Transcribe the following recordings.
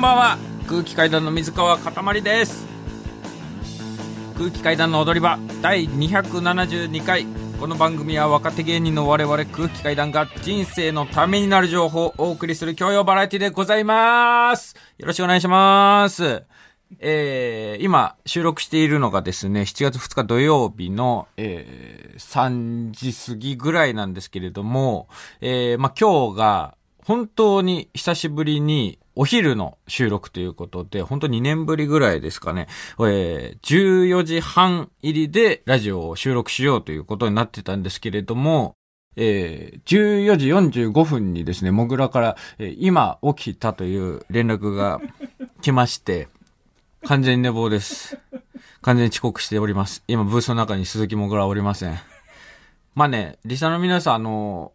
んばんは。空気階段の水川かたまりです。空気階段の踊り場第272回。この番組は若手芸人の我々空気階段が人生のためになる情報をお送りする教養バラエティでございます。よろしくお願いします。えー、今収録しているのがですね、7月2日土曜日の、えー、3時過ぎぐらいなんですけれども、えー、まあ、今日が本当に久しぶりにお昼の収録ということで、本当2年ぶりぐらいですかね、えー、14時半入りでラジオを収録しようということになってたんですけれども、えー、14時45分にですね、もぐらから、えー、今起きたという連絡が来まして、完全に寝坊です。完全に遅刻しております。今、ブースの中に鈴木もぐらおりません。まあね、リサの皆さん、あの、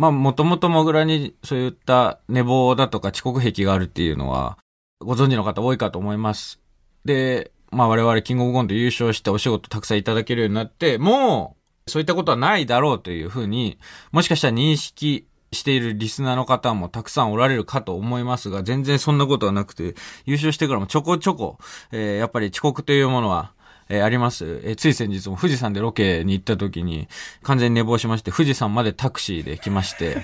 まあ、もともともぐらにそういった寝坊だとか遅刻癖があるっていうのは、ご存知の方多いかと思います。で、まあ我々キングオブコント優勝してお仕事たくさんいただけるようになって、もう、そういったことはないだろうというふうに、もしかしたら認識しているリスナーの方もたくさんおられるかと思いますが、全然そんなことはなくて、優勝してからもちょこちょこ、えー、やっぱり遅刻というものは、えー、あります。えー、つい先日も富士山でロケに行った時に、完全に寝坊しまして、富士山までタクシーで来まして、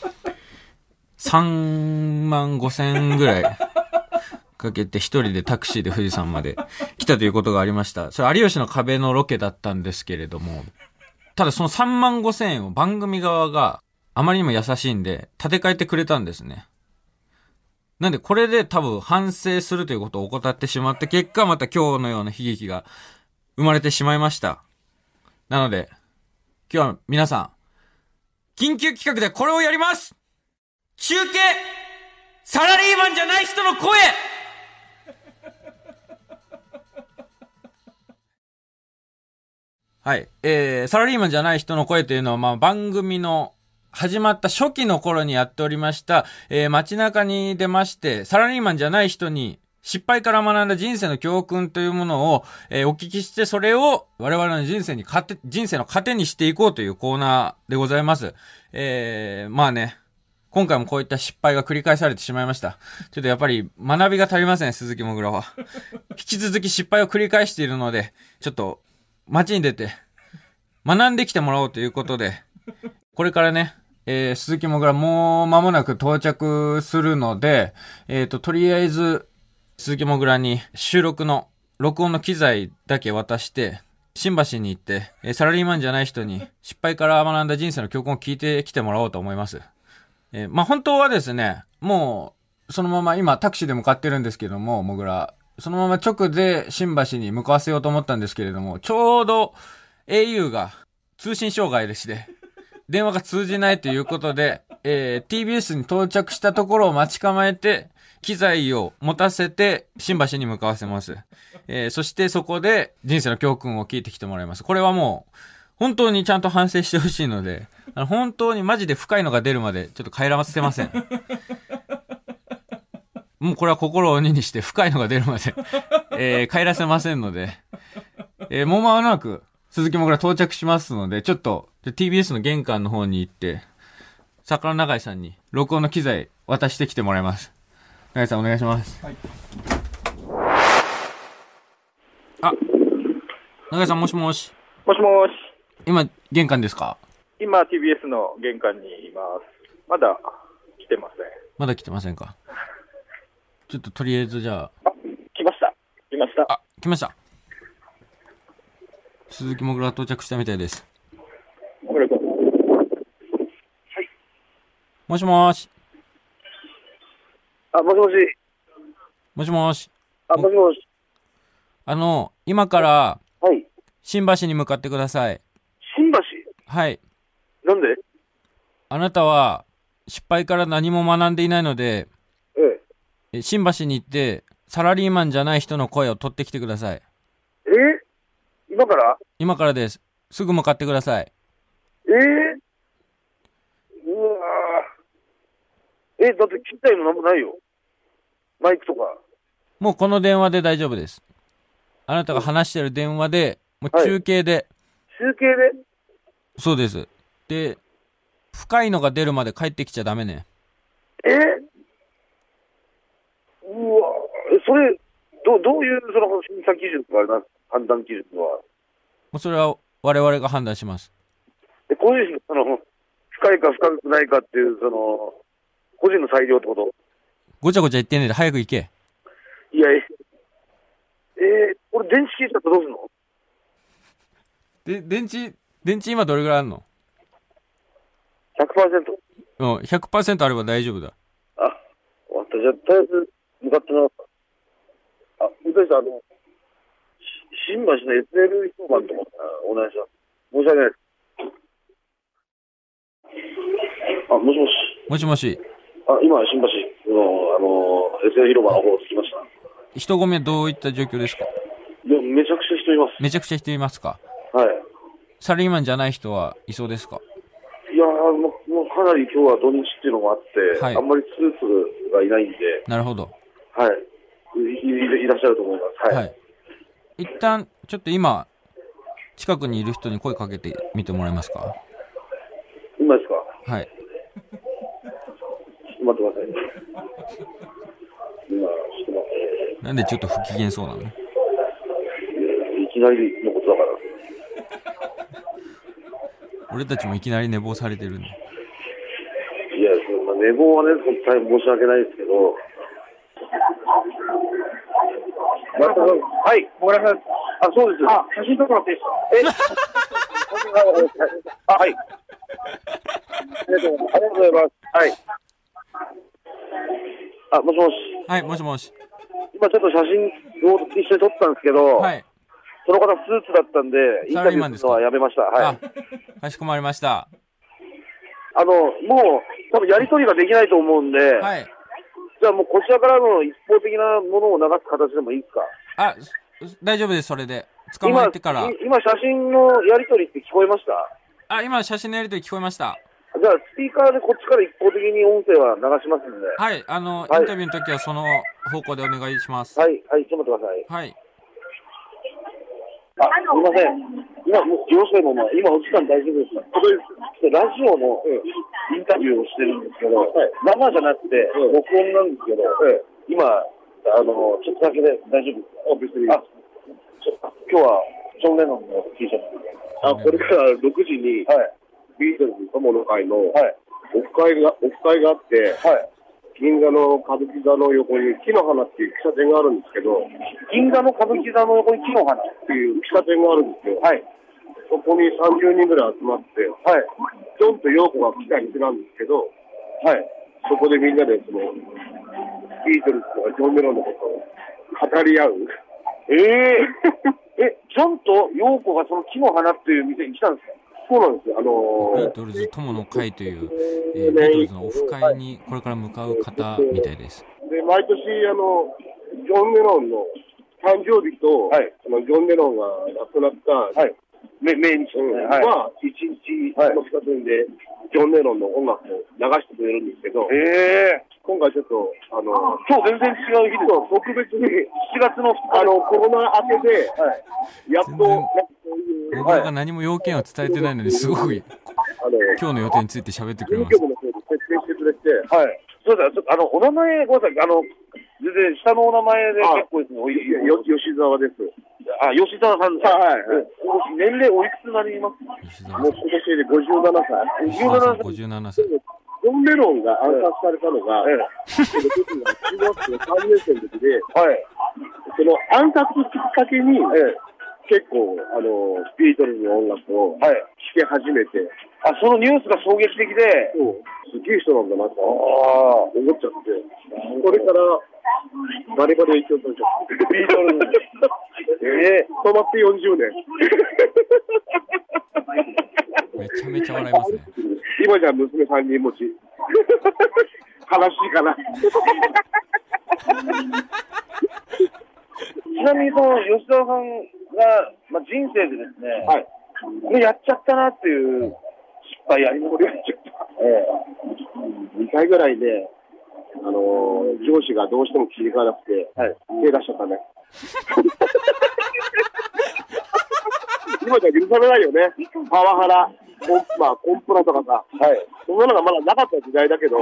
3万5千ぐらいかけて一人でタクシーで富士山まで来たということがありました。それ有吉の壁のロケだったんですけれども、ただその3万5千円を番組側があまりにも優しいんで、立て替えてくれたんですね。なんでこれで多分反省するということを怠ってしまって、結果また今日のような悲劇が生まれてしまいました。なので、今日は皆さん、緊急企画でこれをやります中継サラリーマンじゃない人の声はい。えー、サラリーマンじゃない人の声というのは、まあ、番組の始まった初期の頃にやっておりました、えー、街中に出まして、サラリーマンじゃない人に、失敗から学んだ人生の教訓というものを、えー、お聞きして、それを我々の人生に糧、人生の糧にしていこうというコーナーでございます。えー、まあね、今回もこういった失敗が繰り返されてしまいました。ちょっとやっぱり学びが足りません、鈴木もぐらは。引き続き失敗を繰り返しているので、ちょっと街に出て学んできてもらおうということで、これからね、えー、鈴木もぐらもう間もなく到着するので、えっ、ー、と、とりあえず、鈴木もぐらに収録の、録音の機材だけ渡して、新橋に行って、えー、サラリーマンじゃない人に失敗から学んだ人生の教訓を聞いてきてもらおうと思います。えー、まあ、本当はですね、もう、そのまま今タクシーで向かってるんですけども、もぐら。そのまま直で新橋に向かわせようと思ったんですけれども、ちょうど au が通信障害でして、電話が通じないということで、えー、TBS に到着したところを待ち構えて、機材を持たせて、新橋に向かわせます。えー、そしてそこで人生の教訓を聞いてきてもらいます。これはもう、本当にちゃんと反省してほしいので、あの本当にマジで深いのが出るまで、ちょっと帰らせません。もうこれは心を鬼にして深いのが出るまで、えー、帰らせませんので、えー、もう間もなく、鈴木もぐら到着しますので、ちょっと、TBS の玄関の方に行って、桜永井さんに録音の機材渡してきてもらいます。永井さんお願いします。はい。あ、永井さんもしもし。もしもし。今、玄関ですか？今、TBS の玄関にいます。まだ来てません。まだ来てませんか？ちょっととりあえずじゃあ。あ、来ました。来ました。あ、来ました。鈴木もぐら到着したみたいです。はい。もしもし。あ、もしもし。もしもし。あ、もしもし。あの、今から、はい。新橋に向かってください。新橋？はい。なんで？あなたは、失敗から何も学んでいないので、ええ。新橋に行って、サラリーマンじゃない人の声を取ってきてください。え今から？今からです。すぐ向かってください。えー、うわえ、だって切ったいのなんもないよ。マイクとか。もうこの電話で大丈夫です。あなたが話してる電話で、もう中継で、はい、中継で？そうです。で、深いのが出るまで帰ってきちゃダメね。え？それ、どどういうその審査基準とかあれなんです？か判断基準は。もうそれは我々が判断します。で、個人の、その、深いか深くないかっていう、その、個人の裁量ってこと？ごちゃごちゃ言ってんねで早く行け。いや、え、えー、俺電池消えちゃったらどうすんの？で、電池、電池今どれぐらいあるの ?100%? うん、100%あれば大丈夫だ。あ、終わった。じゃあ、とりあえず、向かってなかった。あ、運転手さん、あの、し新橋の SL 一番と思ったらお願いします。申し訳ないです。あ、もしもし。もしもし、あ、今、新橋の、あの、SL 広場の方着きました。人混みはどういった状況ですか？いや、めちゃくちゃ人います。めちゃくちゃ人いますか？はい。サラリーマンじゃない人はいそうですか？いやーもう、もうかなり今日は土日っていうのもあって、はいあんまりスーツがいないんで、なるほど。はい。いいいらっしゃると思います。はい。はい。一旦、ちょっと今、近くにいる人に声かけてみてもらえますか？今ですか？はい。待ってくださいね。今、ちょっと待って。なんでちょっと不機嫌そうなの？いきなりのことだから。俺たちもいきなり寝坊されてるんで。いや、そのまあ、寝坊はね、大変申し訳ないですけど。またはい、ごめんなさい。あ、そうです。あ、写真撮ってもらっていいですか？え あ、はい。ありがとうございます。はい。あ、もしもし。はい、もしもし。今ちょっと写真を一緒に撮ったんですけど、はい。その方スーツだったんで、インサタビューはやめました。はい。あ、かしこまりました。あの、もう、多分やりとりができないと思うんで、はい。じゃあもうこちらからの一方的なものを流す形でもいいですか？あ、す大丈夫です、それで。捕まえてから。い今写真のやりとりって聞こえました？あ、今写真のやりとり聞こえました。じゃあスピーカーでこっちから一方的に音声は流しますんで。ははい、あの、はいインタビューの時はその方向でお願いします。い、はい、ちょっと待ってください。はい。あ、すみません。今、もう、よろしければ、まあ今お時間大丈夫ですかこれ、ラジオのインタビューをしてるんですけど、生じゃなくて、録音なんですけど、今、あの、ちょっとだけで大丈夫ですか別に。あ、今日は、ジョン・レノンの T シャツ。あ、これから6時に、はい。ビートルズ友の会のオはい。フ会が、オフ会があって、はい。銀座の歌舞伎座の横に木の花っていう喫茶店があるんですけど、っ銀座の歌舞伎座の横に木の花。ていう喫茶店があるんですよ。はい。そこに30人ぐらい集まって、はい。ジョンとヨーコが来た店なんですけど、はい。そこでみんなでその、ビートルズとかジョン・メロンのことを語り合う。ええ え、ジョンとヨーコがその木の花っていう店に来たんですか？そうなんですよ。あのービートルズ友の会という、えービートルズのオフ会にこれから向かう方みたいです。で、毎年、あの、ジョン・メロンの誕生日と、はいそのジョン・メロンが亡くなった、はい。め命日ですうんね。はい。は、一日、の2つで、ジョン・レノンの音楽を流してくれるんですけど、ええ今回ちょっと、あの、今日全然違う日です。そう特別に、7月の2日あの、コロナ明けで、はい。やっと、僕らが何も要件を伝えてないのに、すごくあの、今日の予定について喋ってくれ事ます。務局の方で設定してくれて、はい。そうだ、ちょっとあの、お名前、ごめんなさい。あの、全然下のお名前であ結構ですね。おい吉沢です。あ、吉沢さん。はいはいお年齢おいくつになります？吉沢さんもう今年で57歳。吉沢さん57歳。ジョン・レノンが暗殺されたのが、中学校3年生の時で、え。はい。その暗殺きっかけに、ええ。結構、あの、ビートルズの音楽をはい。聴き始めて、あ、そのニュースが衝撃的で、そうすげえ人なんだなとああ。思っちゃって、これからバリバリ影響されちゃって。ビートルズええ止まって40年。めちゃめちゃ笑いますね。今じゃ娘3人持ち。悲しいかな。ちなみにその吉沢さんが、まあ、人生でですね、はい。これやっちゃったなっていう失敗ありますこれやっちゃった。2回ぐらいで、あのー上司がどうしても気に食わなくて、はい手出しちゃったね。今じゃ許されないよね。パワハラ、コン,、まあ、コンプラとかさ、はい。そんなのがまだなかった時代だけど、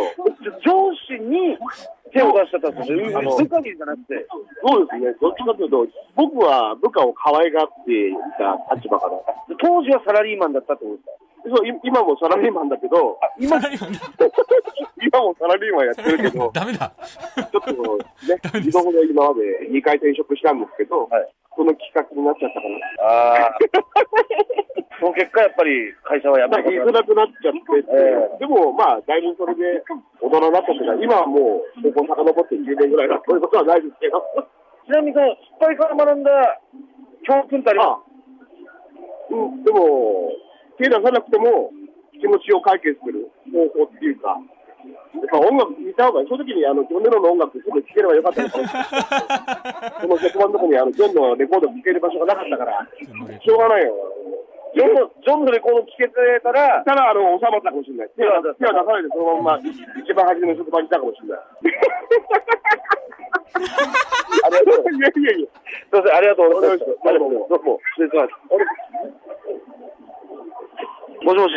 上司に手を出しちゃったんですよ。あの部下にじゃなくて。そうですね、どっちかというと、僕は部下を可愛がっていた立場から。当時はサラリーマンだったってことですかそう、い今もサラリーマンだけど、今、サラリーマンだ今もサラリーマンやってるけど、ダメだ。ちょっとね、二度ほど今まで2回転職したんですけど、はいその企画になっちゃったかな。ああ。その結果、やっぱり会社はやまあ、め言いづらくなっちゃってて、えでもまあ、だいぶそれで大人になった。というか、今はもう、ここ遡って10年ぐらいだそういうことはないですけど。ちなみにその失敗から学んだ教訓ってありまあうん、でも、手出さなくても気持ちを解決する方法っていうか、やっぱ音楽聴いた方がいい。その時にあのジョン・レノンの音楽すぐ聴ければよかったですよ。その職場のとこにあのジョンのレコード聴ける場所がなかったから、しょうがないよ。すジョンの、ジョンのレコード聴けてたら、ただ、あの、収まったかもしれない。手は手は出さないで、そのまま一番初めの職場にいたかもしれない。ありがとう。いやいやいや。すいません、ありがとうございます。ありがとうございますどうも、失礼します。もしもし、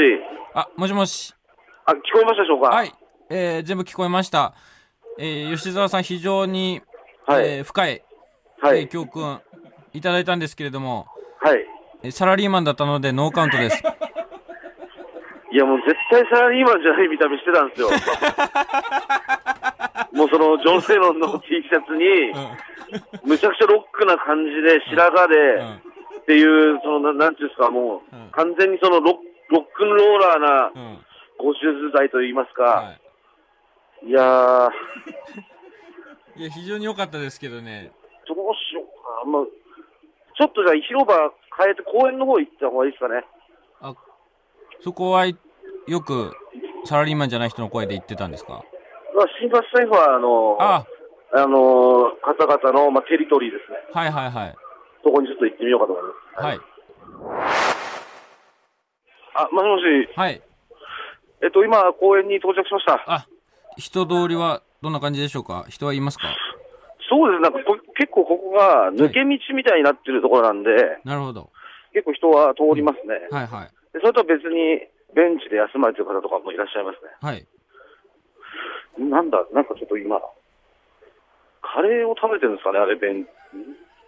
あ、もしもし。あ、聞こえましたでしょうか？はい。えー、全部聞こえました。えー、吉沢さん非常に、はいえー深い、はいえー教訓いただいたんですけれども、はい。えーサラリーマンだったのでノーカウントです。いや、もう絶対サラリーマンじゃない見た目してたんですよ。もうその、ジョン・レノンの T シャツに、むちゃくちゃロックな感じで、白髪で、うんっていう、その、ななんていうんですか、もう、うん完全にそのロッ、ロックンローラーなうん。ご手術剤といいますか、、はいやー、い。いや、非常に良かったですけどね。どうしようかな。まあ、ちょっとじゃあ広場変えて公園の方行った方がいいですかね。あ、そこはいよくサラリーマンじゃない人の声で言ってたんですか？まあ、新橋サイファーの、ああ、のー方々の、まあ、テリトリーですね。はいはいはい。そこにちょっと行ってみようかと思います。はい。あ、もしもし、はい。えっと、今、公園に到着しました。あ、人通りはどんな感じでしょうか？人はいますか？そうです、なんかこ結構ここが抜け道みたいになってるところなんで、なるほど。結構人は通りますね。はいはい。でそれとは別に、ベンチで休まれてる方とかもいらっしゃいますね。はい。なんだ、なんかちょっと今、カレーを食べてるんですかね、あれ、ベン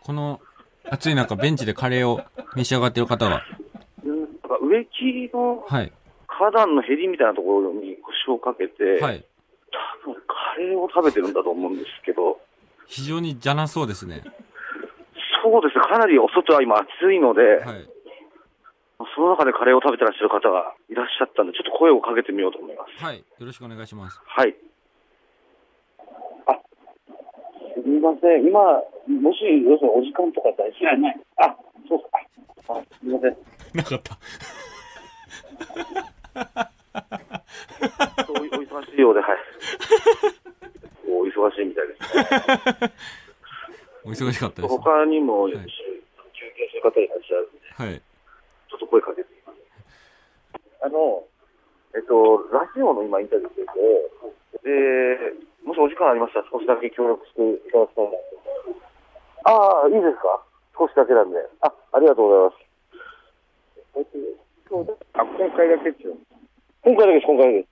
この暑い中、ベンチでカレーを召し上がっている方が。うんなんか植木のはい。花壇のへりみたいなところに腰をかけて、はい。多分カレーを食べてるんだと思うんですけど、非常にじゃなそうですね。そうですね、かなりお外は今暑いので、はい。その中でカレーを食べてらっしゃる方がいらっしゃったんで、ちょっと声をかけてみようと思います。はい。よろしくお願いします。はい。あ、すみません。今、もし、要するにお時間とか大丈夫ない。あ、そうか。あ、すみません。なかった。おお忙しいようで、はい。お忙しいみたいですね。お忙しかったです。他にも、い休憩してる方いらっしゃるんで、はい。ちょっと声かけてみます。あの、えっと、ラジオの今インタビューしてて、で、もしお時間ありましたら少しだけ協力していただきたいなと。ああ、いいですか？少しだけなんで。あ、ありがとうございます。あ、今回だけですよ。今回だけです、今回だけです。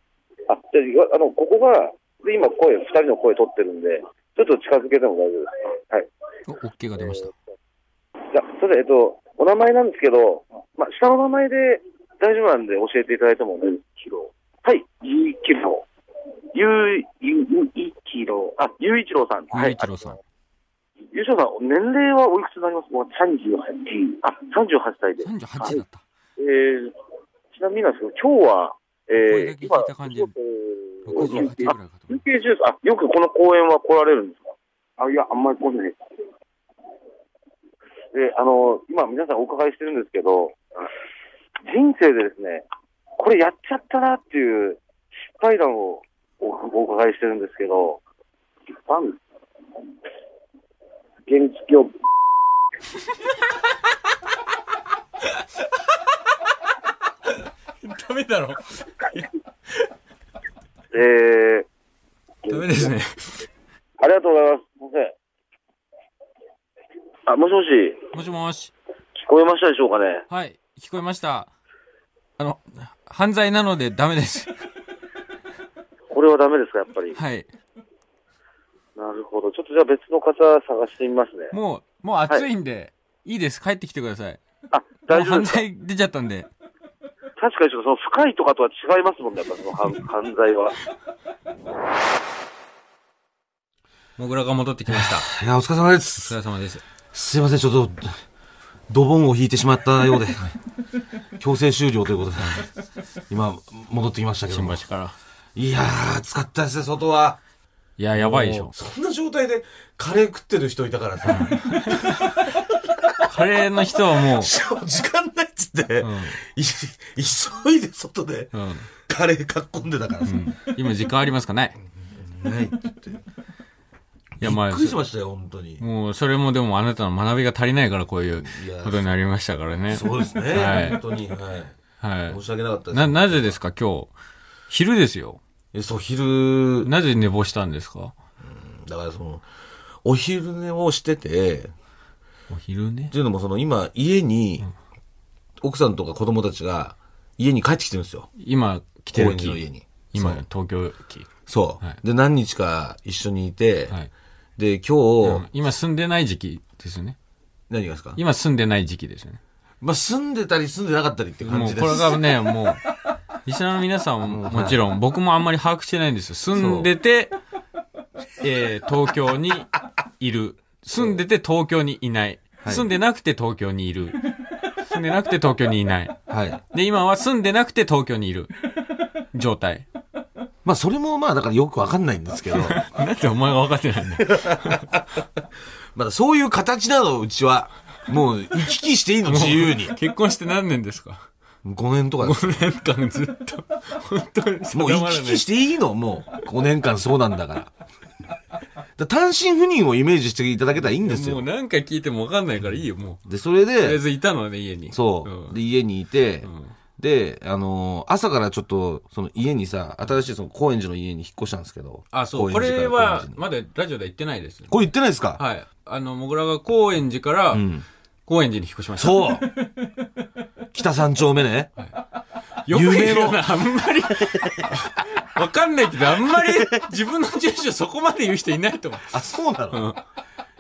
あ、じゃあ、あの、ここが、で今声、二人の声取ってるんで、ちょっと近づけても大丈夫ですかはい。お、OK が出ました。じゃあ、それで、えっと、お名前なんですけど、まあ、下の名前で大丈夫なんで教えていただいてもいいですかはい、ゆういちろう。ゆう、ゆういちろう。あ、ゆういちろうさん。ゆういちろうさんはい。ゆういちろうさん、年齢はおいくつになります？もう38。あ、38歳で。38だった。えー、ちなみになんですけど、今日は、えー、声だけ聞いた感じでえー68ぐらいかと思休う。憩中です。あ、よくこの公園は来られるんですか？あ、いや、あんまり来ない。で、あの、今皆さんお伺いしてるんですけど、人生でですね、これやっちゃったなっていう失敗談をおお伺いしてるんですけど、パン原付を、ダメだろ。えー、ダメですね。ありがとうございます。すいません。あ、もしもし、もしもし。聞こえましたでしょうかね？はい。聞こえました。あの、犯罪なのでダメです。れはダメですか、やっぱり？はい。なるほど。ちょっとじゃあ別の方探してみますね。もう、もう暑いんで、い、いです。帰ってきてください。あ、もう犯大丈夫ですか？罪出ちゃったんで。確かにその深いとかとは違いますもんね、やっぱその犯犯罪は。もぐらが戻ってきました。いや、お疲れ様でおす。疲れ様です。すいません、ちょっと、ドボンを引いてしまったようで、強制終了ということで、今、戻ってきましたけども。新橋から。いやー、暑かったですね、外は。いや、やばいでしょ。そんな状態でカレー食ってる人いたからさ、カレーの人はもう、時間ないって、うんい急いで外でうん。カレー囲んでたからさ、今時間ありますか？ない。ないって言って。いや、まあびっくりしましたよ、本当に。もう、それもでもあなたの学びが足りないからこういうことになりましたからね。そうですね、はい本当に、はい。は申し訳なかったい。です。な、なぜですか？今日。昼ですよ。えそう、昼、なぜ寝坊したんですか？だからその、お昼寝をしてて、お昼ねっ。ていうのもその今、家に、奥さんとか子供たちが家に帰ってきてるんですよ。今来て高る木円寺の家に。今東京木。そう、はいで、何日か一緒にいて、はい。で、今日、うん今住んでない時期ですよね。何がですか？今住んでない時期ですよね。まあ、住んでたり住んでなかったりって感じです。もうこれがね、もう、リスナーの皆さんももちろん、僕もあんまり把握してないんですよ。住んでて、えー東京にいる。住んでて東京にいない住んでなくて東京にいる。住んでなくて東京にいない。はい。で、今は住んでなくて東京にいる。状態。まあ、それもまあ、だからよくわかんないんですけど、なんでお前が分かってないんだよ。まだそういう形なの、うちは。もう、行き来していいの、自由に。結婚して何年ですか？5年とかです。?5 年間ずっと。本当にもう行き来していいのもう、5年間そうなんだから。だ単身赴任をイメージしていただけたらいいんですよ。もう何回聞いても分かんないからいいよ、もう。で、それとりあえで、ずいたのね、家に。そう。んで、家にいて、んで、あのー朝からちょっと、その家にさ、新しいその高円寺の家に引っ越したんですけど。あ、そう。これはまだラジオでは言ってないです。これ言ってないですか？はい。あの、もぐらが高円寺から、ん高円寺に引っ越しました。そう 北三丁目ね。よく言う夢の あんまり。わかんないけど、あんまり自分の住所そこまで言う人いないと思う。あ、そうなの、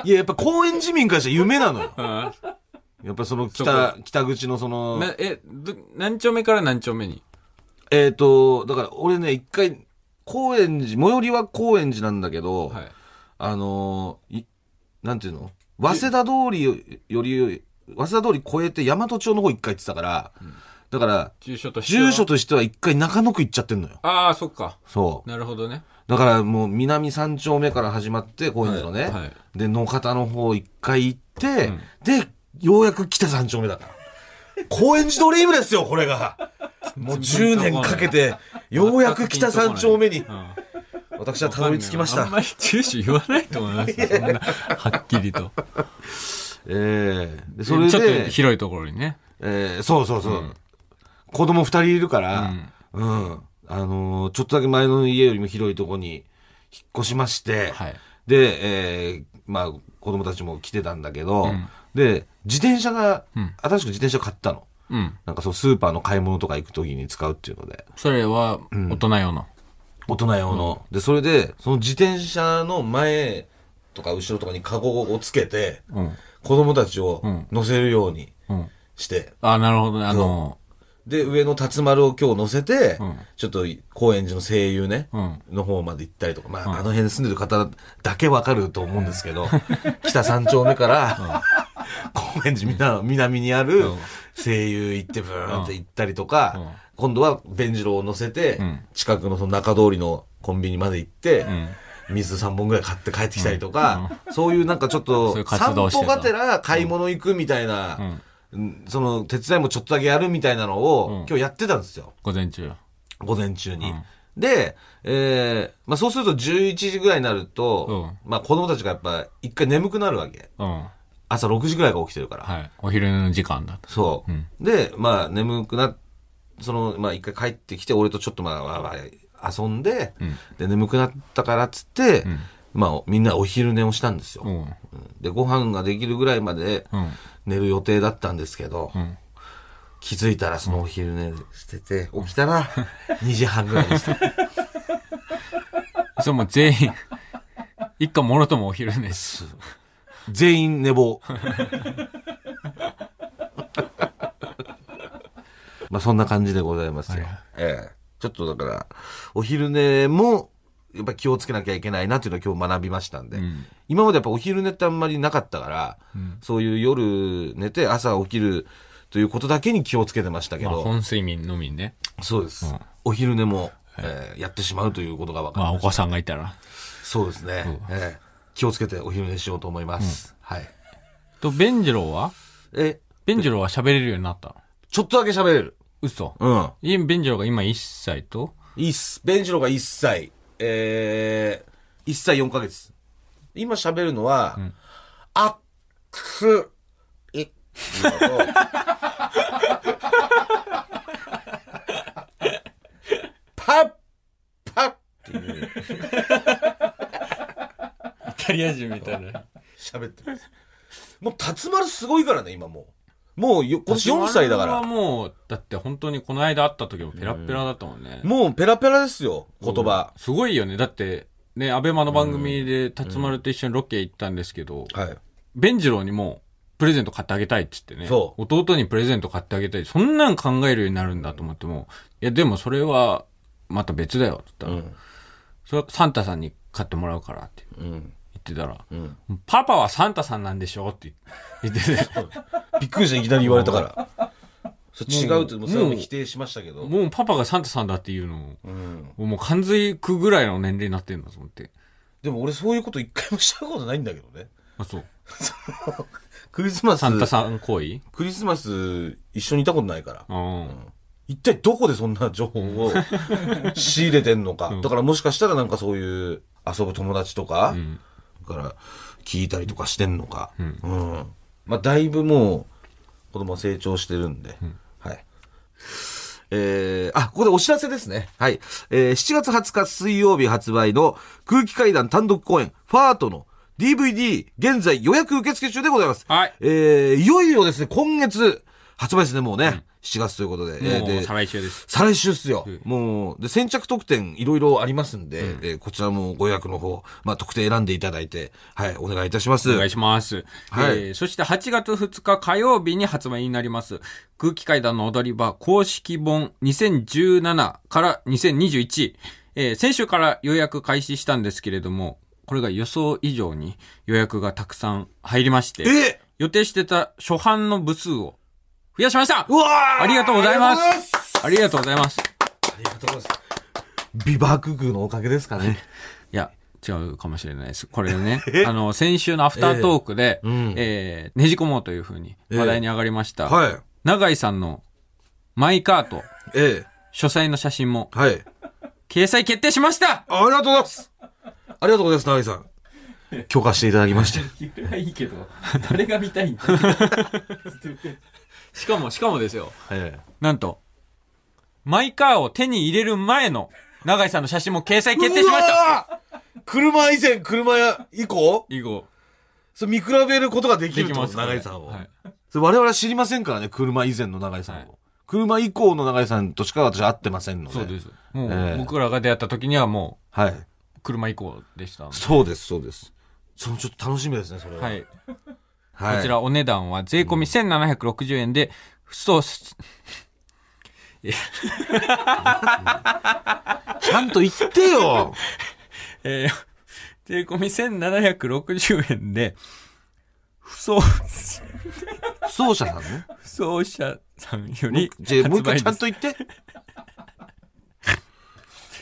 いや、やっぱ高円寺民からしたら夢なのよ。あやっぱそのそ北、北口のその、なえ、ど何丁目から何丁目に？えっ、と、だから俺ね、一回、高円寺、最寄りは高円寺なんだけど、はい。あのーいなんていうの？早稲田通りより、早稲田通り越えて大和町の方一回行ってたから、だから、住所としては？住所としては一回中野区行っちゃってんのよ。ああ、そっか。そう。なるほどね。だからもう南三丁目から始まって、高円寺のね。はいはいで、野方の方一回行って、で、ようやく北三丁目だから。高円寺ドリームですよ、これが。もう10年かけて、ようやく北三丁目に、うん私はたどり着きましたあんま。り住所言わないと思いますよ。そんな、はっきりと。ええで、それちょっとで、広いところにね。えーそうそうそう。子供二人いるから、うん。あのーちょっとだけ前の家よりも広いところに引っ越しまして、はい。で、えーまあ、子供たちも来てたんだけど、で、自転車が、ん新しく自転車買ったの。うん。なんかそう、スーパーの買い物とか行くときに使うっていうので、それは、大人用の？大人用の。で、それで、その自転車の前とか後ろとかにカゴをつけて、うん。子供たちをん乗せるようにうん。して、あ、なるほどね。あの、で、上の辰丸を今日乗せて、ん。ちょっと高円寺の声優ね、うん。の方まで行ったりとか、まあ、あの辺に住んでる方だけわかると思うんですけど、北三丁目から、高円寺南南にあるうん。声優行ってブーンって行ったりとか、うん。今度は弁次郎を乗せて、ん。近くのその中通りのコンビニまで行って、ん。水3本ぐらい買って帰ってきたりとか、そういうなんかちょっとそういう活散動してた。歩がてら買い物行くみたいな、うんその手伝いもちょっとだけやるみたいなのを、うん今日やってたんですよ。午前中。午前中に。うんで、えー、まあそうすると11時ぐらいになると、まあ子供たちがやっぱ一回眠くなるわけ。うん。朝6時ぐらいから起きてるから。はい。お昼寝の時間だと。そう、うんで、まあ眠くな、その、まあ一回帰ってきて、俺とちょっとまあわーわー遊んで、んで、眠くなったからっつって、んまあみんなお昼寝をしたんですよ。うん。うんで、ご飯ができるぐらいまでうん。寝る予定だったんですけど、ん気づいたらそのお昼寝してて、起きたら 2時半ぐらいでした。それもう全員、一家もろともお昼寝。全員寝坊。まあそんな感じでございますよ。ええ。ちょっとだから、お昼寝も、やっぱ気をつけなきゃいけないなっていうのを今日学びましたんで、ん今までやっぱお昼寝ってあんまりなかったから、そういう夜寝て朝起きるということだけに気をつけてましたけまあ、ど、本睡眠のみね。そうです、うんお昼寝も、えーやってしまうということが分かりまあ、ました。お子さんがいたら。そうですね、ええ気をつけてお昼寝しようと思います。はい。と、ベンジローは？え、ベンジローは喋れるようになったの？ちょっとだけ喋れる。嘘。うん。いベンジローが今1歳と？いいっす。ベンジロが1歳。えー、1歳4ヶ月。今喋るのは、あっく、い、っパッ、パッっていうイタリア人みたいな。喋ってます。もう、辰丸すごいからね、今もう。もうよ、今年4歳だかはら。もう、だって本当にこの間会った時もペラペラだったもんね。もうペラペラですよ、言葉。すごいよね。だって、ね、アベマの番組で辰丸と一緒にロケ行ったんですけど、はい。ベンジローにもプレゼント買ってあげたいっつってね。そ弟にプレゼント買ってあげたい。そんなん考えるようになるんだと思っても、いや、でもそれはまた別だよって言ったら、うん。それはサンタさんに買ってもらうからってうん。言ってたら、うん。パパはサンタさんなんでしょ？って言ってて、びっくりした、いきなり言われたから。違うって、もうそれも否定しましたけど。もうパパがサンタさんだっていうのうん。もう感づくぐらいの年齢になってんだと思って。でも俺そういうこと一回もしたことないんだけどね。あ、そう。クリスマス、サンタさん行為？クリスマス一緒にいたことないから。うん。一体どこでそんな情報を 仕入れてんのか。だからもしかしたらなんかそういう遊ぶ友達とか、んだから聞いたりとかしてんのか。んうん。まあだいぶもう子供は成長してるんで。はい。えー、あ、ここでお知らせですね。はい。えー、7月20日水曜日発売の空気階段単独公演、ファートの DVD、現在予約受付中でございます。はい。えー、いよいよですね、今月、発売ですね、もうね。7月ということで。えう再来週です。再来週っすよ。うんもう、で、先着特典いろいろありますんで、えーこちらもご予約の方、まあ、特典選んでいただいて、はい、お願いいたします。お願いします。はいえーそして8月2日火曜日に発売になります。空気階段の踊り場公式本2017から2021。えー先週から予約開始したんですけれども、これが予想以上に予約がたくさん入りまして、え予定してた初版の部数を増やしましたうわーありがとうございますありがとうございますありがとうございます。ありがとうございます。ビバークグのおかげですかね。いや、違うかもしれないです。これね、あの、先週のアフタートークで、ええうんえーねじ込もうというふうに話題に上がりました。はい。永井さんのマイカート、え書斎の写真もえはい。掲載決定しましたありがとうございます。ありがとうございます、長井さん。許可していただきまして。いいけど、誰が見たいんしかも、しかもですよ。えなんと、マイカーを手に入れる前の永井さんの写真も掲載決定しましたた車以前、車や以降？以後、それ見比べることができでるときますから長井さんを。はいそれ我々は知りませんからね、車以前の長井さんを。はい車以降の長井さんとしか私は会ってませんので。そうです。もう、ええ僕らが出会った時にはもはい。う、車以降でした。そうです、そうです。そのちょっと楽しみですね、それは。はい。はい。こちらお値段は税込み1760円で、そう、ちゃんと言ってよ えー、税込み1760円で、不走、不走者さんね。不走者さんよりじゃあもう一回ちゃんと言って。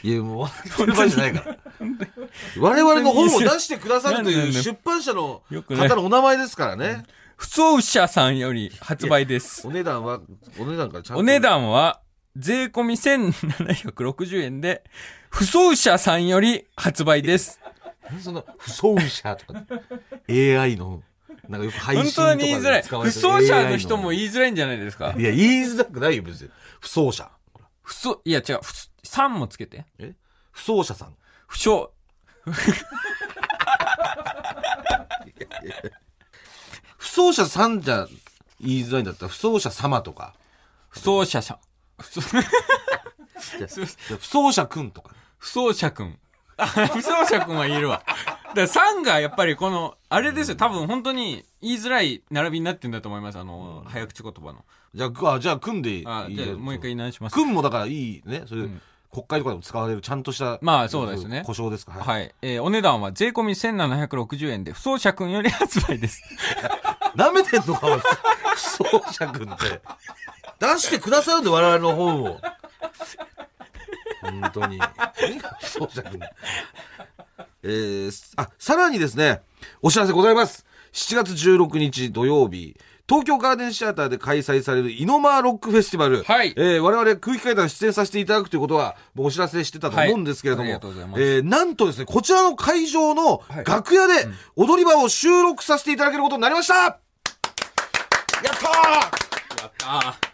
いや、もう、それ場合じゃないから。我々の本を出してくださるという出版社の方のお名前ですからね。不走者さんより発売です。お値段は、お値段からちゃんと。お値段は、税込み1760円で、不走者さんより発売です。その、不走者とか、AI の、なんかよく配信本とか当に。言いづらい。不で使われてる走者の人も言いづらいんじゃないですかい。や、言いづらくないよ、別に。不走者。不走、いや違う、不さんもつけて。不走者さん。不走、不走者さんじゃ言いづらいんだったら、不走者様とか。不走者さん。不走者くんとか。不走者くん。あ、不走者くんはいるわ。だから3がやっぱりこの、あれですよ、多分本当に言いづらい並びになってんだと思います、あの、早口言葉の。じゃあ、あじゃあ、組んでいいあ、じゃあもう一回お願いします。組むもだからいいね。それ、国会とかでも使われるちゃんとした。まあそうですね故障ですか？はい。はい。えーお値段は税込み1760円で、不走者くんより発売です。舐めてんのか、おいそうしゃくんって。出してくださるんで、我々の本を。本当に。そうしゃくん。えー、あ、さらにですね、お知らせございます。7月16日土曜日、東京ガーデンシアターで開催されるイノマーロックフェスティバル。はい。えー我々空気階段出演させていただくということは、もうお知らせしてたと思うんですけれども、はいありがとうございます。えーなんとですね、こちらの会場の楽屋で踊り場を収録させていただけることになりました。やったー。やっ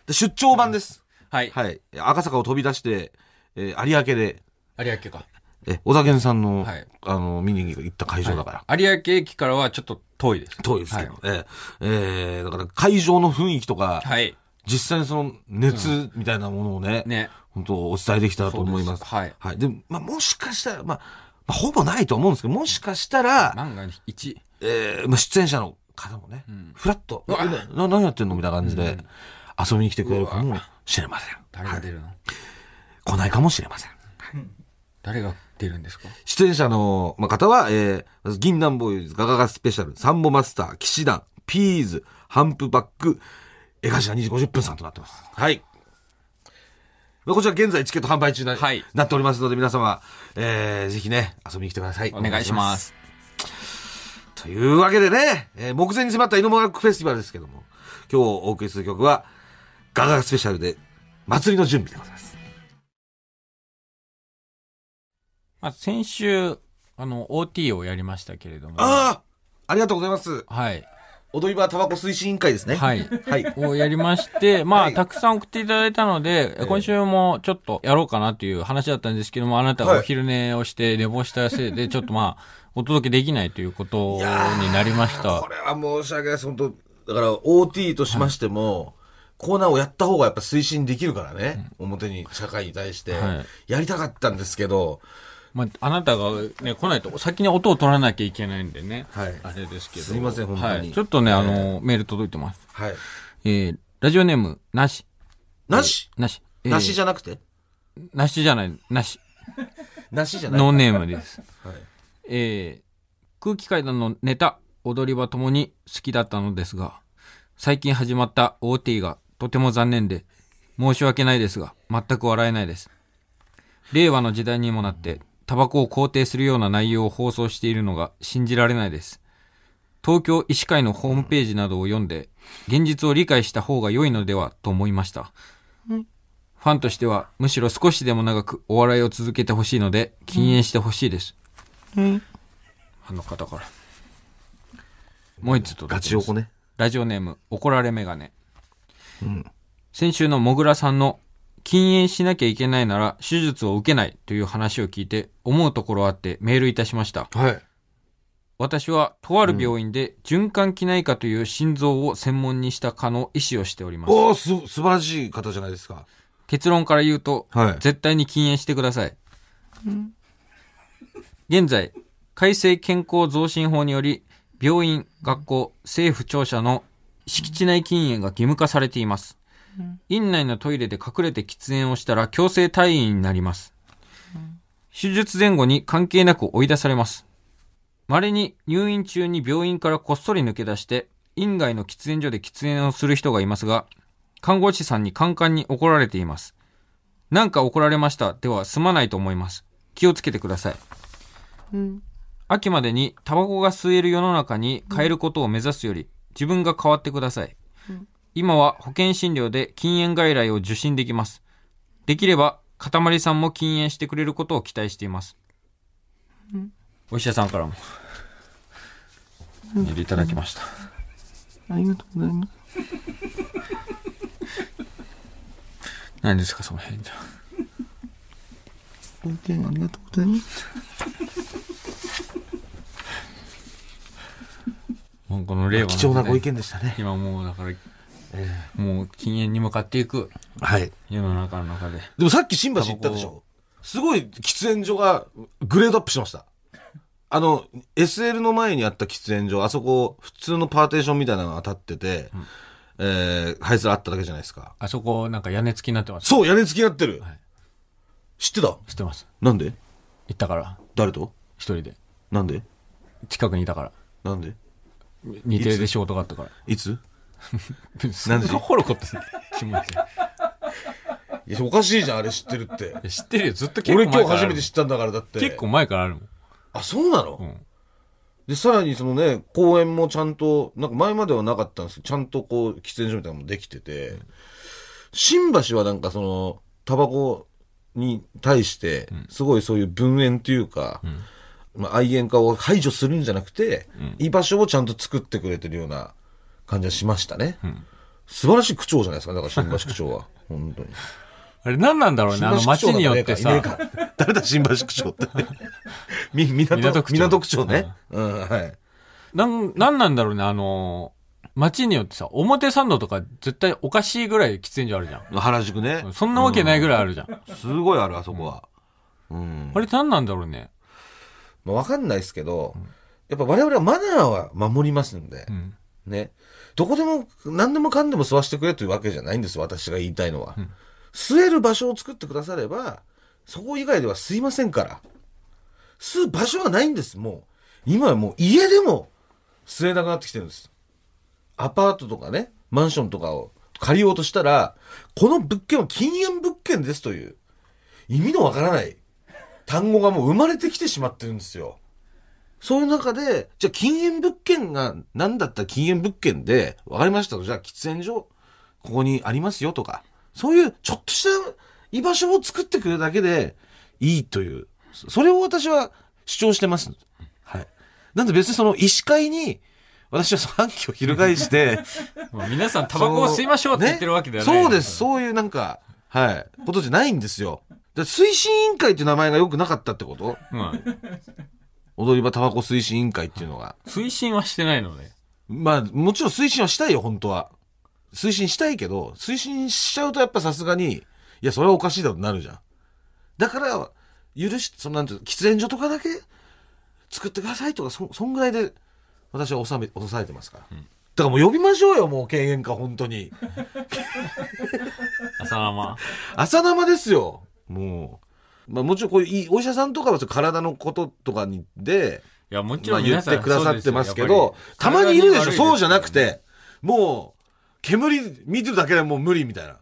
た出張版です。はい。はい。赤坂を飛び出して、えー有明で、有明か。え、小田健さんの、はいあの、見に行った会場だから。有明駅からはちょっと遠いです。遠いですけど、はえーえーだから会場の雰囲気とか、はい。実際にその熱みたいなものをね、ね。本当お伝えできたらと思います。はいはい。で、まあ、もしかしたら、まあ、まあ、ほぼないと思うんですけど、もしかしたら、万が一。えーまあ、出演者の方もね、フラッと、なな何やってんのみたいな感じで、遊びに来てくれるかもしれません。はい誰が出るの、来ないかもしれません。誰が出るんですか？出演者のまあ方は、えー、銀杏ボーイズ、ガガガスペシャル、サンボマスター、騎士団、ピーズ、ハンプバック、エガジラ2時50分さんとなってます。はい。まあこちら現在チケット販売中な,、はいなっておりますので、皆様、えー、ぜひね、遊びに来てください。お願いしま。す。というわけでね、えー目前に迫ったイノマラックフェスティバルですけども、今日お送りする曲は、ガガガスペシャルで、祭りの準備でございます。まあ、先週、あの、OT をやりましたけれども。ああありがとうございます。はい。踊り場タバコ推進委員会ですね。はい。はい。をやりまして、まあ、はいたくさん送っていただいたので、ええ今週もちょっとやろうかなという話だったんですけども、あなたがお昼寝をして寝坊したせいで、ちょっとまあ、お届けできないということになりましたこ。れは申し訳ないです。本当だから OT としましても、コーナーをやった方がやっぱ推進できるからね。表に、社会に対しては。やりたかったんですけど、まあ、あなたがね、来ないと先に音を取らなきゃいけないんでね。はいあれですけど。すいません本当にはい。ちょっとね、あの、メール届いてます。はい。えー、ラジオネーム、なし。なし？なし。えーなしじゃなくて？なしじゃない、なし。なしじゃないノーネームです。はいえー空気階段のネタ、踊り場ともに好きだったのですが、最近始まった OT がとても残念で、申し訳ないですが、全く笑えないです。令和の時代にもなって、タバコを肯定するような内容を放送しているのが信じられないです。東京医師会のホームページなどを読んで、現実を理解した方が良いのではと思いました。ファンとしては、むしろ少しでも長くお笑いを続けてほしいので、禁煙してほしいです。あの方から。もう一つ届いてますガチ横ね。ラジオネーム、怒られメガネ。うん。先週のもぐらさんの、禁煙しなきゃいけないなら手術を受けないという話を聞いて思うところあってメールいたしました。はい。私はとある病院で循環器内科という心臓を専門にした科の医師をしております。おおす、素晴らしい方じゃないですか。結論から言うと、はい絶対に禁煙してください。現在、改正健康増進法により、病院、学校、政府庁舎の敷地内禁煙が義務化されています。院内のトイレで隠れて喫煙をしたら強制退院になります。手術前後に関係なく追い出されます。稀に入院中に病院からこっそり抜け出して、院外の喫煙所で喫煙をする人がいますが、看護師さんにカンカンに怒られています。なんか怒られましたでは済まないと思います。気をつけてください。秋までにタバコが吸える世の中に変えることを目指すより、自分が変わってください。今は保険診療で禁煙外来を受診できます。できれば、かたまりさんも禁煙してくれることを期待しています。お医者さんからも、メールいただきました。ありがとうございます。何ですか、その返事は。本当にありがとうございます。もうこの令和の貴重なご意見でしたね。今もうだから、もう禁煙に向かっていくはい。世の中の中で。でもさっき新橋行ったでしょすごい喫煙所がグレードアップしました。あの、SL の前にあった喫煙所、あそこ、普通のパーテーションみたいなのが当たってて、えー、灰皿あっただけじゃないですか。あそこ、なんか屋根付きになってます。そう、屋根付きになってる。知ってた？知ってます。なんで？行ったから。誰と？一人で。なんで？近くにいたから。なんで？日程で仕事があったから。いつ？何時？掘ることする気持ちいいや、おかしいじゃん、あれ知ってるって。い知ってるよ。ずっと結構俺今前からある日初めて知ったんだから、だって。結構前からあるもん。あ、そうなの、ん。で、さらにそのね、公園もちゃんと、なんか前まではなかったんですけど、ちゃんとこう、喫煙所みたいなのもできてて、新橋はなんかその、タバコに対して、すごいそういう分煙というか、まあ、愛煙家を排除するんじゃなくて、居場所をちゃんと作ってくれてるような感じはしましたね。素晴らしい区長じゃないですか、だから新橋区長は。本当に。あれ何なんだろうね。あの街によってさ誰だ新橋区長って。み、港港区長港区長ね。うん、はい。なん、なんなんだろうね。あのー、街によってさ、表参道とか絶対おかしいぐらい喫煙所あるじゃ原宿ね。ん。そんなわけないぐらいあるじゃん。すごいある、あそこは。うん。あれ何なんだろうね。まあ、わかんないですけど、やっぱ我々はマナーは守りますんで、んね。どこでも、何でもかんでも吸わしてくれというわけじゃないんです、私が言いたいのは。吸える場所を作ってくだされば、そこ以外では吸いませんから。吸う場所がないんです、もう。今はもう家でも吸えなくなってきてるんです。アパートとかね、マンションとかを借りようとしたら、この物件は禁煙物件ですという、意味のわからない単語がもう生まれてきてしまってるんですよ。そういう中で、じゃあ禁煙物件が何だった？ら禁煙物件で、わかりましたと、じゃあ喫煙所、ここにありますよとか、そういうちょっとした居場所を作ってくれるだけでいいという、そそれを私は主張してます。はい。なんで別にその医師会に、私はその反旗を翻して、まあ皆さんタバコを吸いましょうって言ってるわけではない。ねそうです。そういうなんか、はい、ことじゃないんですよ。で推進委員会っていう名前が良くなかったってこと？うん。踊り場タバコ推進委員会っていうのが。推進はしてないので。まあ、もちろん推進はしたいよ、本当は。推進したいけど、推進しちゃうとやっぱさすがに、いや、それはおかしいだろなるじゃん。だから、許し、そのなんていうの喫煙所とかだけ作ってくださいとか、そ、そんぐらいで、私は収め、抑えてますから。だからもう呼びましょうよ、もう敬遠か、本当に。朝生。朝生ですよ。もう。まあもちろんこういうお医者さんとかは体のこととかにで、いや、もちまあ言ろん皆さんってくださってますけど、たよまにいるでしょ、そうじゃなくて、もう、煙見てるだけでもう無理みたいな。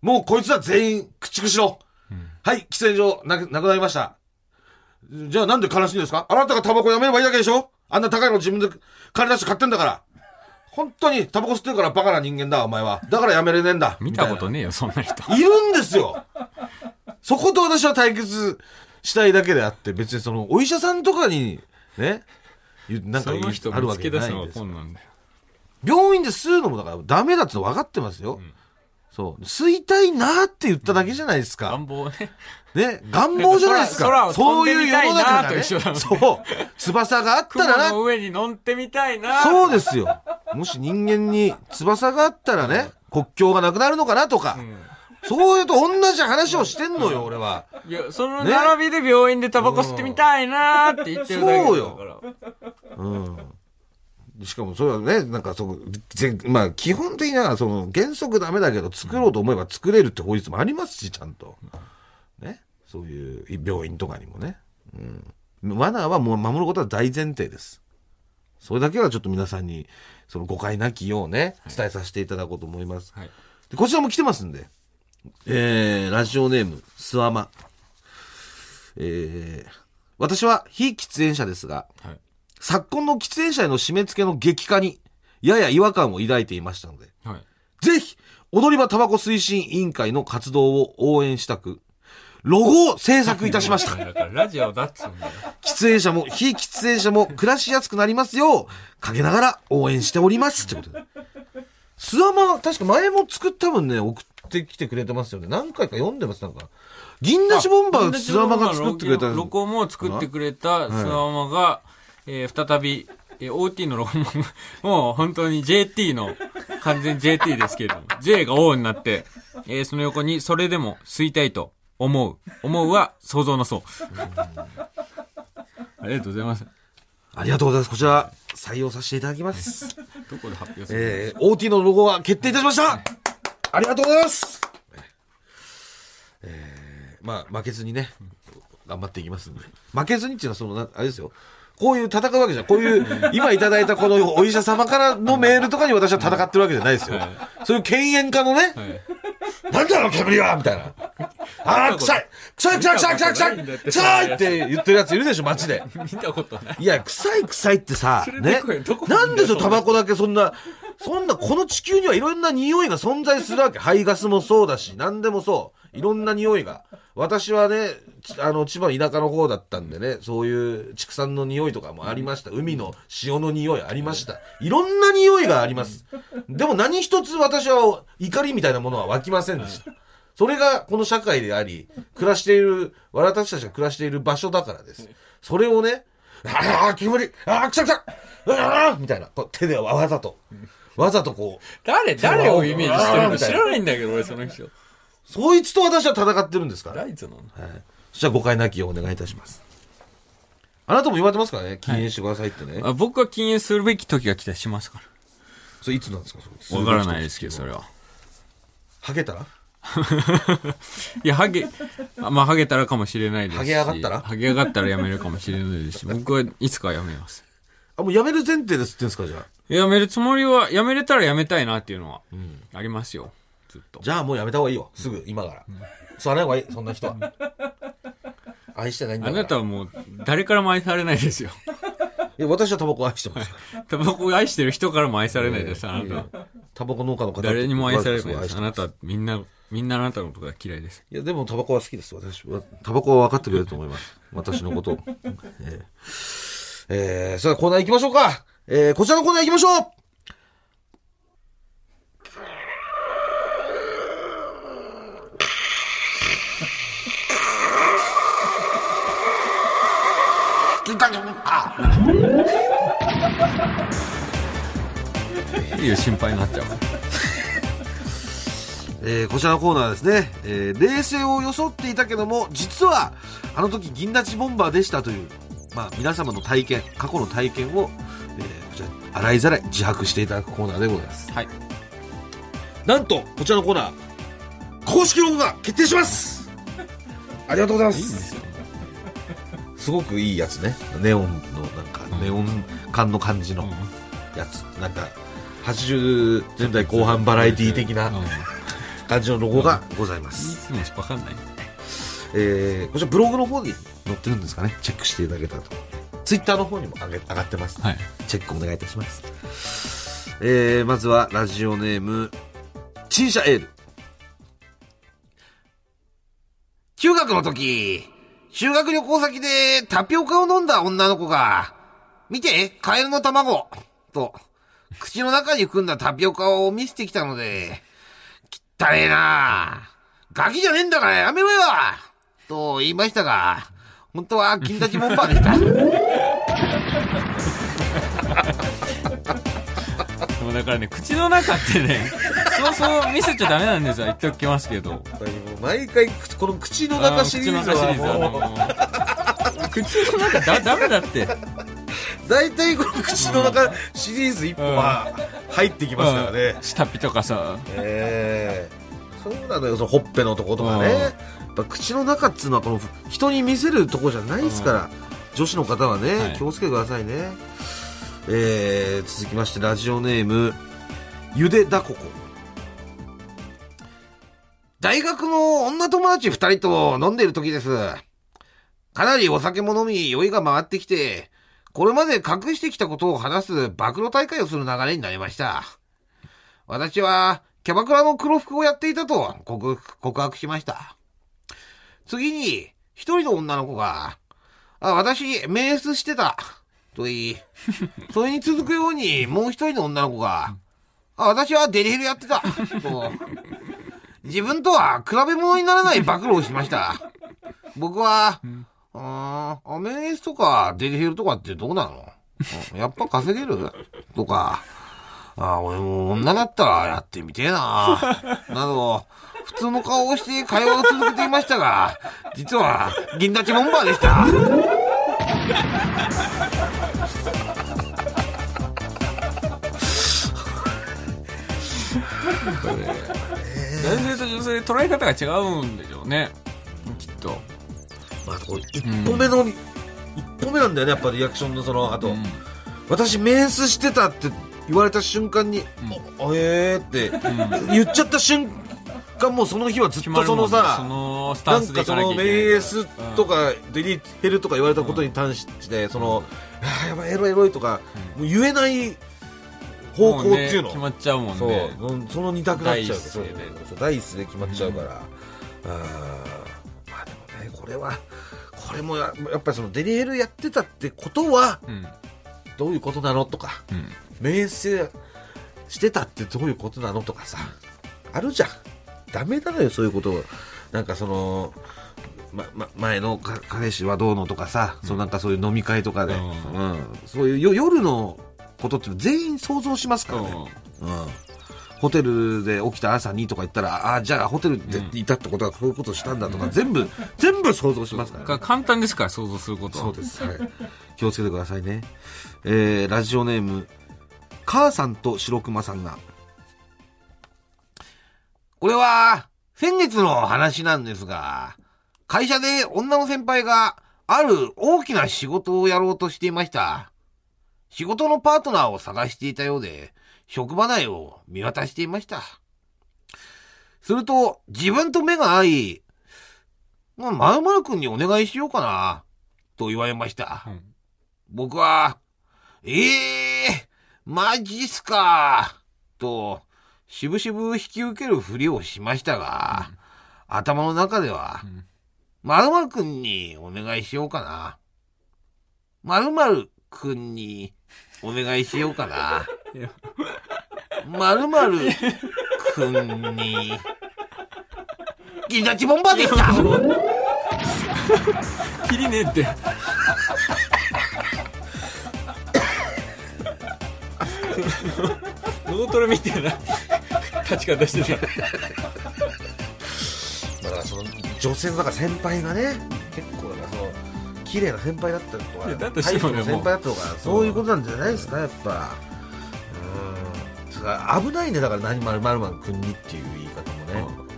もうこいつは全員駆逐しろ。はい、喫煙所なくなくなりました。じゃあなんで悲しいんですか？あなたがタバコやめればいいだけでしょ？あんな高いの自分で金出して買ってんだから。本当にタバコ吸ってるからバカな人間だ、お前は。だからやめれねえんだ。見たことねねえよ、そんな人。いるんですよ。そこと私は対決したいだけであって、別にその、お医者さんとかに、ね、言うなんかあるわけないんです。病院で吸うのもだからダメだっての分かってますよ。そう。吸いたいなって言っただけじゃないですか。願望ね。ね、願望じゃないですか。そういう世の中が、ね、そう。翼があった雲らなの上に乗ってみたいな。そうですよ。もし人間に翼があったらね、国境がなくなるのかなとか、そういうと同じ話をしてんのよ、俺は。いや、その並びで病院でタバコ吸ってみたいなーって言ってるだけだから。そうようん。しかもそれはね、なんかその、ぜまあ基本的にはその原則ダメだけど作ろうと思えば作れるって法律もありますし、ちゃんと。ね。そういう病院とかにもね。うん。マナーはもう守ることは大前提です。それだけはちょっと皆さんに、その誤解なきようね、伝えさせていただこうと思います。はい。でこちらも来てますんで。えー、ラジオネーム、スワマ。えー、私は非喫煙者ですが、はい。昨今の喫煙者への締め付けの激化に、やや違和感を抱いていましたので、はい。ぜひ、踊り場タバコ推進委員会の活動を応援したく、ロゴを制作いたしました。ラジオだっつうんだよ。喫煙者も非喫煙者も暮らしやすくなりますよう、陰ながら応援しております。ってことで。スワマ、確か前も作っ多分ね、送ってきてくれてますよね。何回か読んでます、なんか。銀梨ボンバースワマが作ってくれた。ロゴも作ってくれたスワマが、えー再び、えー OT のロゴも、もう本当に JT の、完全 JT ですけれども、J が O になって、えーその横にそれでも吸いたいと思う。思うは想像のそう。ありがとうございます。ありがとうございます。こちら、採用させていただきます。どこで発表するえー、OT のロゴは決定いたしましたありがとうございますえー、まあ、負けずにね、頑張っていきますんで。負けずにっていうのは、その、なあれですよ。こういう戦うわけじゃん。こういう、今いただいたこのお医者様からのメールとかに私は戦ってるわけじゃないですよ。そういう犬猿家のね、なんだろ、煙はみたいな。あー、臭い臭い臭い臭い臭い臭い臭いって言ってるやついるでしょ、街で。見たことない。いや、臭い臭いってさ、れねなんでそのタバコだけそんな、そんな、この地球にはいろんな匂いが存在するわけ。排ガスもそうだし、何でもそう。いろんな匂いが。私はね、あの、千葉田舎の方だったんでね、そういう畜産の匂いとかもありました。海の潮の匂いありました。いろんな匂いがあります。でも何一つ私は怒りみたいなものは湧きませんでした。それがこの社会であり、暮らしている、私たちが暮らしている場所だからです。それをね、ああ、煙、ああ、くさくさ、ああ、みたいな、こう手でわざと、わざとこう、誰、誰をイメージしてるの知らないんだけど、俺その人。そいつと私は戦ってるんですか？ら。ライツなのはい。そしたら誤解なきをお願いいたします。あなたも言われてますからね、禁煙してくださいってね。あ僕は禁煙するべき時が来たりしますかそれいつなんですか？それら。わからないですけど、それは。ハゲたら？いや、ハゲ、あまあ、ハゲたらかもしれないですし。ハゲ上がったら？ハゲ上がったらやめるかもしれないですし、僕はいつかはやめます。あ、もうやめる前提ですってんですかじゃあ。やめるつもりは、やめれたらやめたいなっていうのは、ありますよ。ずっと。じゃあもうやめた方がいいよ。すぐ、今から。そう、あない方がいい、そんな人は。愛してないんだから。あなたはもう、誰からも愛されないですよ。いや私はタバコ愛してます。タバコを愛してる人からも愛されないです、あなたは。タバコ農家の方誰にも愛されないです。あなたはみんな、みんなあなたのことが嫌いです。いや、でもタバコは好きです。私は。タバコは分かってくれると思います。私のことを。えー、えー、それではコーナー行きましょうか。えー、こちらのコーナー行きましょうあい 心配になっちゃう。えーこちらのコーナーはですね、えー冷静を装っていたけども、実は、あの時銀立ちボンバーでしたという、まあ、皆様の体験、過去の体験を、えーこちら、洗いざらい自白していただくコーナーでございます。はい。なんと、こちらのコーナー、公式ロゴが決定します ありがとうございます。いいすよ。すごくいいやつね。ネオンの、なんか、ネオン感の感じのやつ。なんか、80年代後半バラエティ的なうんい感じのロゴがございます。つもしわかんない。えー、こちらブログの方に載ってるんですかね。チェックしていただけたらと。ツイッターの方にも上げ上がってます。はい。チェックお願いいたします。えー、まずはラジオネーム、チンシャエール。中学の時、修学旅行先でタピオカを飲んだ女の子が、見て、カエルの卵と、口の中に含んだタピオカを見せてきたので、汚ねえなガキじゃねえんだからやめろよと言いましたが、本当は金立ちボンバーでした。でもだからね、口の中ってね、そうそう見せちゃダメなんですよ。言っておきますけど。毎回、この口の中シリーズはあ口の中だ、ダメだって。大体この口の中シリーズ一本は入ってきますからね。下ピとかさ。ええそうなのよ、そのほっぺのとことかね。ぱ口の中っつうのはこの人に見せるとこじゃないですから、女子の方はね、はい気をつけてくださいね。えー、続きましてラジオネーム、ゆでだここ。大学の女友達二人と飲んでいる時です。かなりお酒も飲み酔いが回ってきて、これまで隠してきたことを話す暴露大会をする流れになりました。私は、キャバクラの黒服をやっていたと告告白しました。次に、一人の女の子が、あ、私、メースしてた。と言い、それに続くように、もう一人の女の子が、あ、私はデリヘルやってた。と、自分とは比べ物にならない暴露をしました。僕は、あーアメースとかデリヘルとかってどうなの？あやっぱ稼げる？とか、あー俺も女だったらやってみてえななど、普通の顔をして会話を続けていましたが、実は、銀立ちボンバーでした。男性と女性で捉え方が違うんでしょうね。きっと。まあ、こう一歩目の、一歩目なんだよね、やっぱリアクションのその、あと、うん私メンスしてたって言われた瞬間に、あえーって、言っちゃった瞬間、もうその日はずっとそそのさ、のスタンスでいなんかそのかなきゃいけないメンスとかデリヘルとか言われたことに対して、その、あーやばいエロいエロいとか、もう言えない方向っていうの。もね決まっちゃうもんそうね。うんその二択になっちゃう第一声で決まっちゃうから、あーまあでもねこれはこれもややっぱりそのデリヘルやってたってことはうん。どういうことなのとかうん。名声してたってどういうことなのとかさあるじゃんダメなのよそういうことをなんかそのま、ま、前のか彼氏はどうのとかさ、そのなんかそういう飲み会とかで、ううんそういうよ夜のことって全員想像しますからね、うんホテルで起きた朝にとか言ったら、ああ、じゃあホテルでいたってことはこういうことしたんだとか、全部、全部想像しますから、ね。が簡単ですから、想像することは。そうです。はい。気をつけてくださいね。えー、ラジオネーム、母さんと白熊さんが。これは、先月の話なんですが、会社で女の先輩がある大きな仕事をやろうとしていました。仕事のパートナーを探していたようで、職場内を見渡していました。すると、自分と目が合い、まあ、まるまるくんにお願いしようかな、と言われました。うん僕は、ええマジっすか、と、しぶしぶ引き受けるふりをしましたが、頭の中では、まるまるくんにお願いしようかな。まるまるくんにお願いしようかな。まるまるくんに、銀立ちボンバーでした きりねえって。脳トレみたいな立ち方してた。だからその女性のだから先輩がね結構だからその綺麗な先輩だったりとかだとしてもねタイプの先輩だったとかそういうことなんじゃないですかやっぱ。うん。それから危ないねだから何まるまるまる君にっていう言い方もね、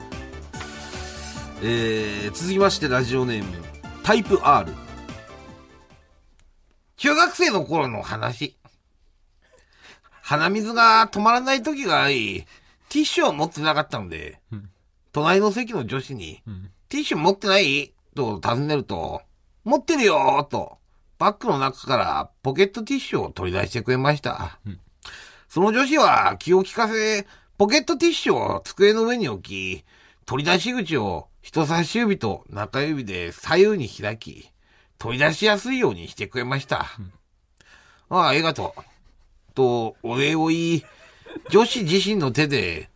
えー、続きましてラジオネームタイプ R 中学生の頃の話鼻水が止まらない時がありティッシュを持ってなかったので、隣の席の女子に、ティッシュ持ってないと尋ねると、持ってるよーと、バッグの中からポケットティッシュを取り出してくれました。その女子は気を利かせ、ポケットティッシュを机の上に置き、取り出し口を人差し指と中指で左右に開き、取り出しやすいようにしてくれました。ああ、ありがとう。と、お礼を言い、女子自身の手で、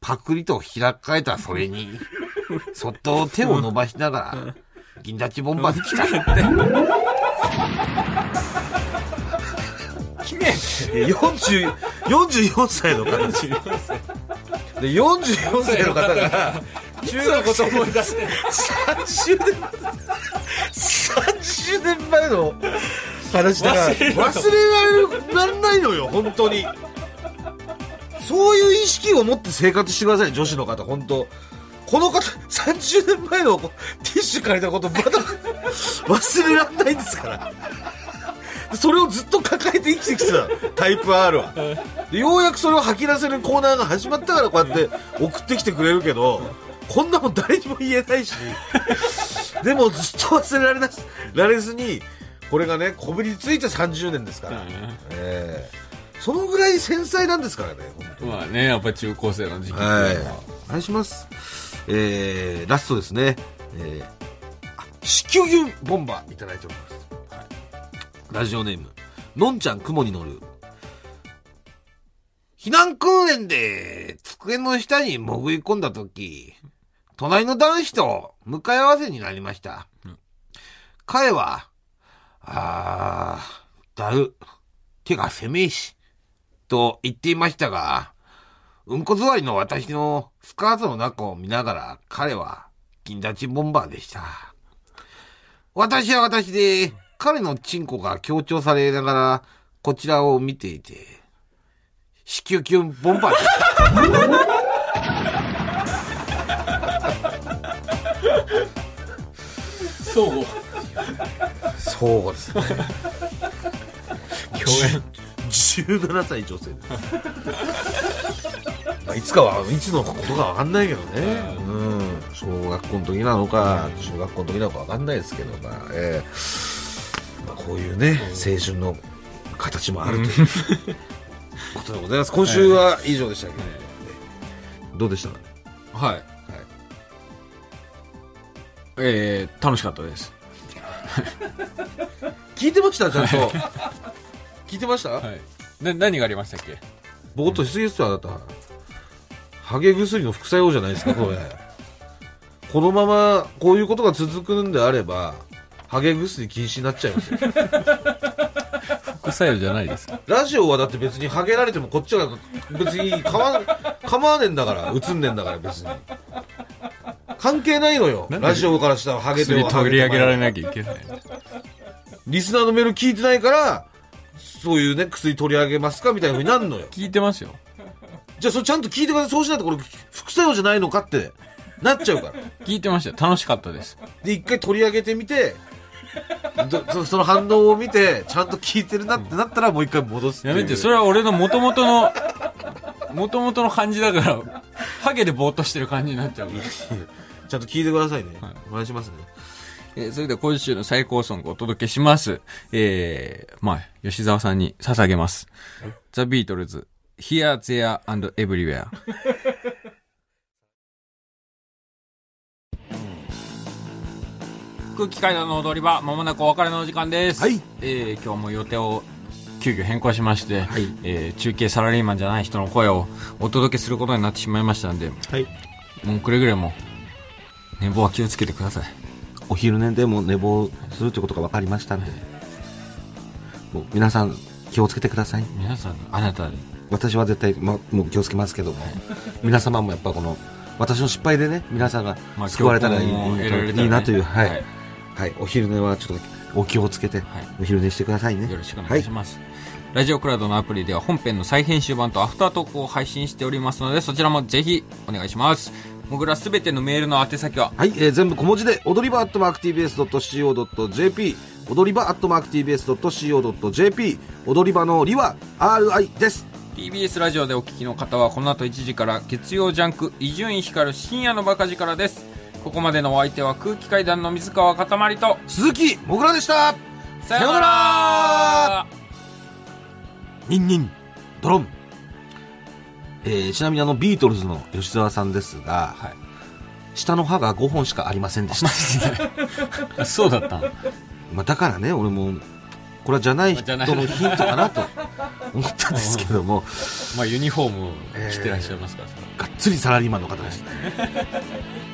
パクリと開かれたそれに、そっと手を伸ばしながら、銀立ちボンバーで来た。40 44歳の方で44歳の方が中学生思い出して。30年30年前の話だから忘れられないのよ本当に。そういう意識を持って生活してください女子の方本当。この方30年前のティッシュ借りたことまだ忘れられないんですからそれをずっと抱えて生きてきてた。タイプ R は。でようやくそれを吐き出せるコーナーが始まったからこうやって送ってきてくれるけどこんなもん誰にも言えないし。でもずっと忘れられなられずにこれがねこびりついて30年ですから、ええ。そのぐらい繊細なんですからね本まあね、やっぱ中高生の時期は。い。お願いします。えー、ラストですね。えー、あ子宮牛ボンバーいただいておりますラジオネーム、のんちゃん雲に乗る。避難訓練で机の下に潜り込んだとき、隣の男子と向かい合わせになりました。彼は、あー、だる、手が狭いし、と言っていましたが、うんこ座りの私のスカートの中を見ながら、彼は銀立ちボンバーでした。私は私で、彼のチンコが強調されながら、こちらを見ていて、子宮キュンボンバーでした。そうそうですね。共演17歳女性です。まあいつかは、いつのことかわかんないけどね。うん。小学校の時なのか、中学校の時なのかわかんないですけど、まあ、ええまあ、こういうね、青春の形もあるという。ことでございます。今週は以上でしたけど、どうでした？かはい。えー、楽しかったです。聞いてました？ちゃんと。聞いてました、はい。で何がありましたっけ？ぼーっとしすぎですよ、あなた。ハゲ薬の副作用じゃないですか、これ。このまま、こういうことが続くんであれば、ハゲ薬禁止になっちゃいますよ。副作用じゃないですラジオはだって別にハゲられてもこっちが別に構わ構わねえんだから、映んねえんだから別に。関係ないのよ。ラジオからしたらハゲて薬も取り上げられい。なきゃいけないリスナーのメール聞いてないから、そういうね、薬取り上げますかみたいな風になるのよ。聞いてますよじゃあそれちゃんと聞いてください。そうしないとこれ副作用じゃないのかってなっちゃうから。聞いてましたよ楽しかったですで、一回取り上げてみて、どそ その反応を見て、ちゃんと聞いてるなってなったらもう一回戻すやめてそれは俺の元々の元々の感じだからハゲでぼーっとしてる感じになっちゃうから ちゃんと聞いてくださいね。はいお願いしますね。えーそれでは今週の最高ソングをお届けします。えー、まあ、吉沢さんに捧げます。ザ・ビートルズ、Here, There and Everywhere。空気階段の踊り場、まもなくお別れのお時間です。はい。えー、今日も予定を急遽変更しまして、はいえー中継サラリーマンじゃない人の声をお届けすることになってしまいましたんで、はい。もうくれぐれも、寝坊は気をつけてください。お昼寝でも寝坊するということが分かりましたんで、もう皆さん気をつけてください。皆さん、あなた、私は絶対、ま、もう気をつけますけども、皆様もやっぱこの、私の失敗でね、皆さんがまあ救われたらいい,、教訓を得られたらねいいなという、はい、はいはい。お昼寝はちょっとお気をつけて、はいお昼寝してくださいね。よろしくお願いします、ラジオクラウドのアプリでは本編の再編集版とアフタートークを配信しておりますのでそちらもぜひお願いしますもぐらすべてのメールの宛先は？はい、えー全部小文字で、踊り場アットマーク TBS.CO.JP、踊り場アットマーク TBS.CO.JP、踊り場のりは RI です。TBS ラジオでお聞きの方はこの後1時から月曜ジャンク伊集院光る深夜のバカ力ですここまでのお相手は空気階段の水川かたまりと鈴木もぐらでした。さようなら。ニンニン、ドロン。えーちなみにあのビートルズの吉沢さんですが、はい。下の歯が5本しかありませんでした。あ そうだったの。まあ、だからね、俺も、これはじゃない人じゃないのヒントかなと思ったんですけども、まあユニフォーム着てらっしゃいますから、がっつりサラリーマンの方ですね。